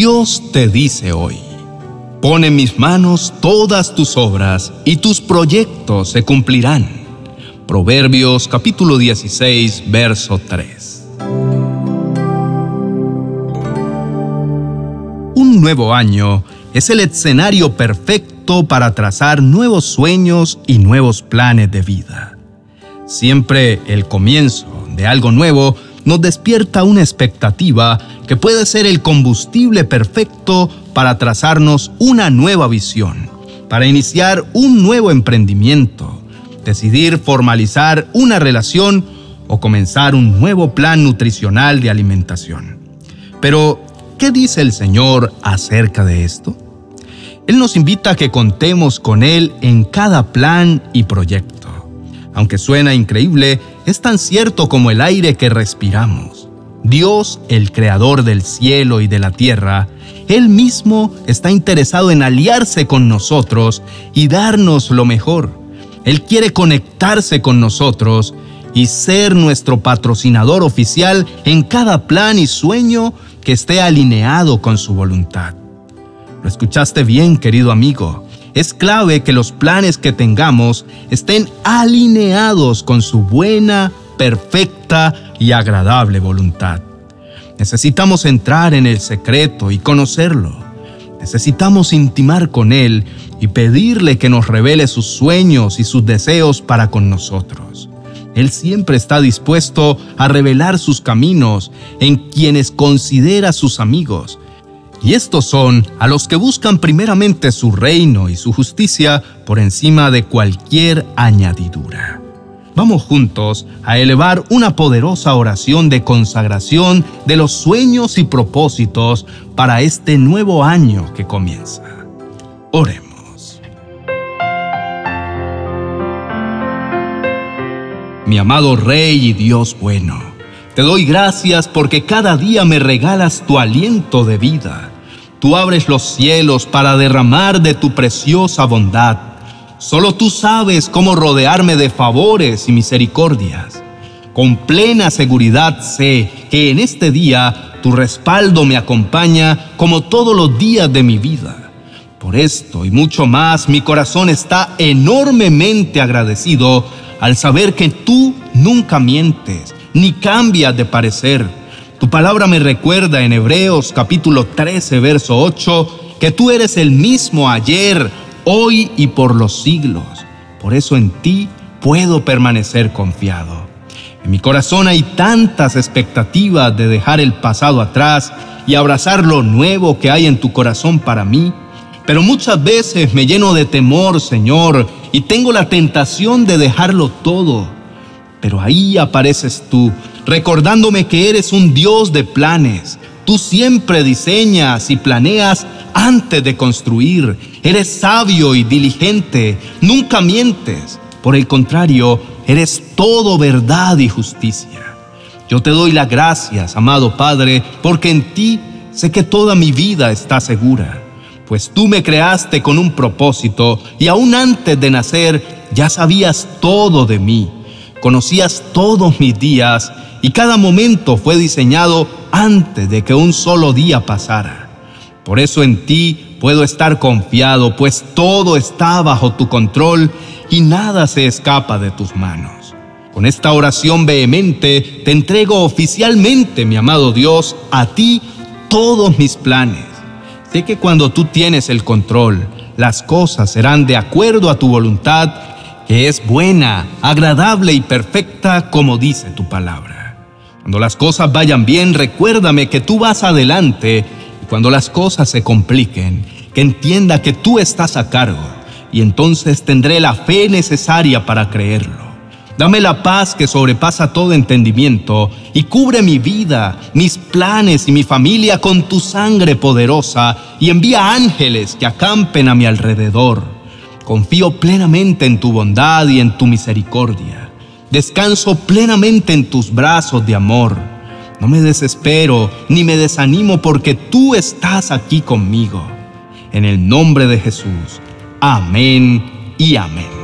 Dios te dice hoy, pon en mis manos todas tus obras y tus proyectos se cumplirán. Proverbios capítulo 16, verso 3. Un nuevo año es el escenario perfecto para trazar nuevos sueños y nuevos planes de vida. Siempre el comienzo de algo nuevo nos despierta una expectativa que puede ser el combustible perfecto para trazarnos una nueva visión, para iniciar un nuevo emprendimiento, decidir formalizar una relación o comenzar un nuevo plan nutricional de alimentación. Pero, ¿qué dice el Señor acerca de esto? Él nos invita a que contemos con Él en cada plan y proyecto. Aunque suena increíble, es tan cierto como el aire que respiramos. Dios, el creador del cielo y de la tierra, Él mismo está interesado en aliarse con nosotros y darnos lo mejor. Él quiere conectarse con nosotros y ser nuestro patrocinador oficial en cada plan y sueño que esté alineado con su voluntad. Lo escuchaste bien, querido amigo. Es clave que los planes que tengamos estén alineados con su buena, perfecta y agradable voluntad. Necesitamos entrar en el secreto y conocerlo. Necesitamos intimar con Él y pedirle que nos revele sus sueños y sus deseos para con nosotros. Él siempre está dispuesto a revelar sus caminos en quienes considera sus amigos y estos son a los que buscan primeramente su reino y su justicia por encima de cualquier añadidura. Vamos juntos a elevar una poderosa oración de consagración de los sueños y propósitos para este nuevo año que comienza. Oremos. Mi amado Rey y Dios bueno, te doy gracias porque cada día me regalas tu aliento de vida Tú abres los cielos para derramar de tu preciosa bondad. Solo tú sabes cómo rodearme de favores y misericordias. Con plena seguridad sé que en este día tu respaldo me acompaña como todos los días de mi vida. Por esto y mucho más, mi corazón está enormemente agradecido al saber que tú nunca mientes ni cambias de parecer tu palabra me recuerda en Hebreos capítulo 13, verso 8, que tú eres el mismo ayer, hoy y por los siglos. Por eso en ti puedo permanecer confiado. En mi corazón hay tantas expectativas de dejar el pasado atrás y abrazar lo nuevo que hay en tu corazón para mí. Pero muchas veces me lleno de temor, Señor, y tengo la tentación de dejarlo todo. Pero ahí apareces tú recordándome que eres un Dios de planes. Tú siempre diseñas y planeas antes de construir. Eres sabio y diligente, nunca mientes. Por el contrario, eres todo verdad y justicia. Yo te doy las gracias, amado Padre, porque en ti sé que toda mi vida está segura, pues tú me creaste con un propósito y aún antes de nacer ya sabías todo de mí. Conocías todos mis días y cada momento fue diseñado antes de que un solo día pasara. Por eso en ti puedo estar confiado, pues todo está bajo tu control y nada se escapa de tus manos. Con esta oración vehemente te entrego oficialmente, mi amado Dios, a ti todos mis planes. Sé que cuando tú tienes el control, las cosas serán de acuerdo a tu voluntad, que es buena, agradable y perfecta como dice tu palabra. Cuando las cosas vayan bien, recuérdame que tú vas adelante y cuando las cosas se compliquen, que entienda que tú estás a cargo y entonces tendré la fe necesaria para creerlo. Dame la paz que sobrepasa todo entendimiento y cubre mi vida, mis planes y mi familia con tu sangre poderosa y envía ángeles que acampen a mi alrededor. Confío plenamente en tu bondad y en tu misericordia. Descanso plenamente en tus brazos de amor. No me desespero ni me desanimo porque tú estás aquí conmigo. En el nombre de Jesús. Amén y amén.